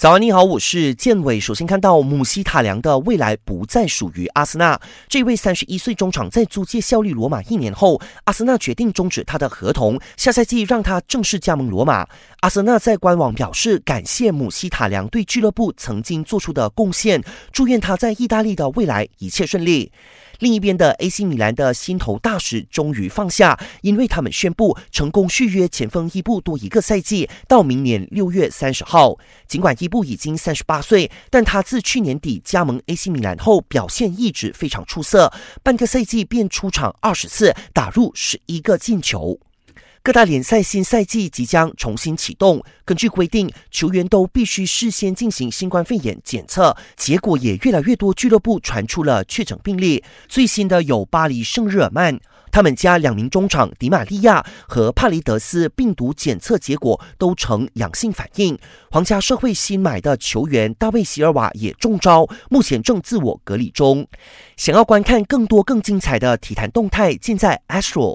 早安，你好，我是建伟。首先看到姆希塔良的未来不再属于阿森纳。这位三十一岁中场在租借效力罗马一年后，阿森纳决定终止他的合同，下赛季让他正式加盟罗马。阿森纳在官网表示感谢姆希塔良对俱乐部曾经做出的贡献，祝愿他在意大利的未来一切顺利。另一边的 AC 米兰的心头大石终于放下，因为他们宣布成功续约前锋伊布多一个赛季，到明年六月三十号。尽管伊布已经三十八岁，但他自去年底加盟 AC 米兰后，表现一直非常出色，半个赛季便出场二十次，打入十一个进球。各大联赛新赛季即将重新启动，根据规定，球员都必须事先进行新冠肺炎检测，结果也越来越多俱乐部传出了确诊病例。最新的有巴黎圣日耳曼，他们家两名中场迪玛利亚和帕雷德斯病毒检测结果都呈阳性反应。皇家社会新买的球员大卫席尔瓦也中招，目前正自我隔离中。想要观看更多更精彩的体坛动态，尽在 Astro。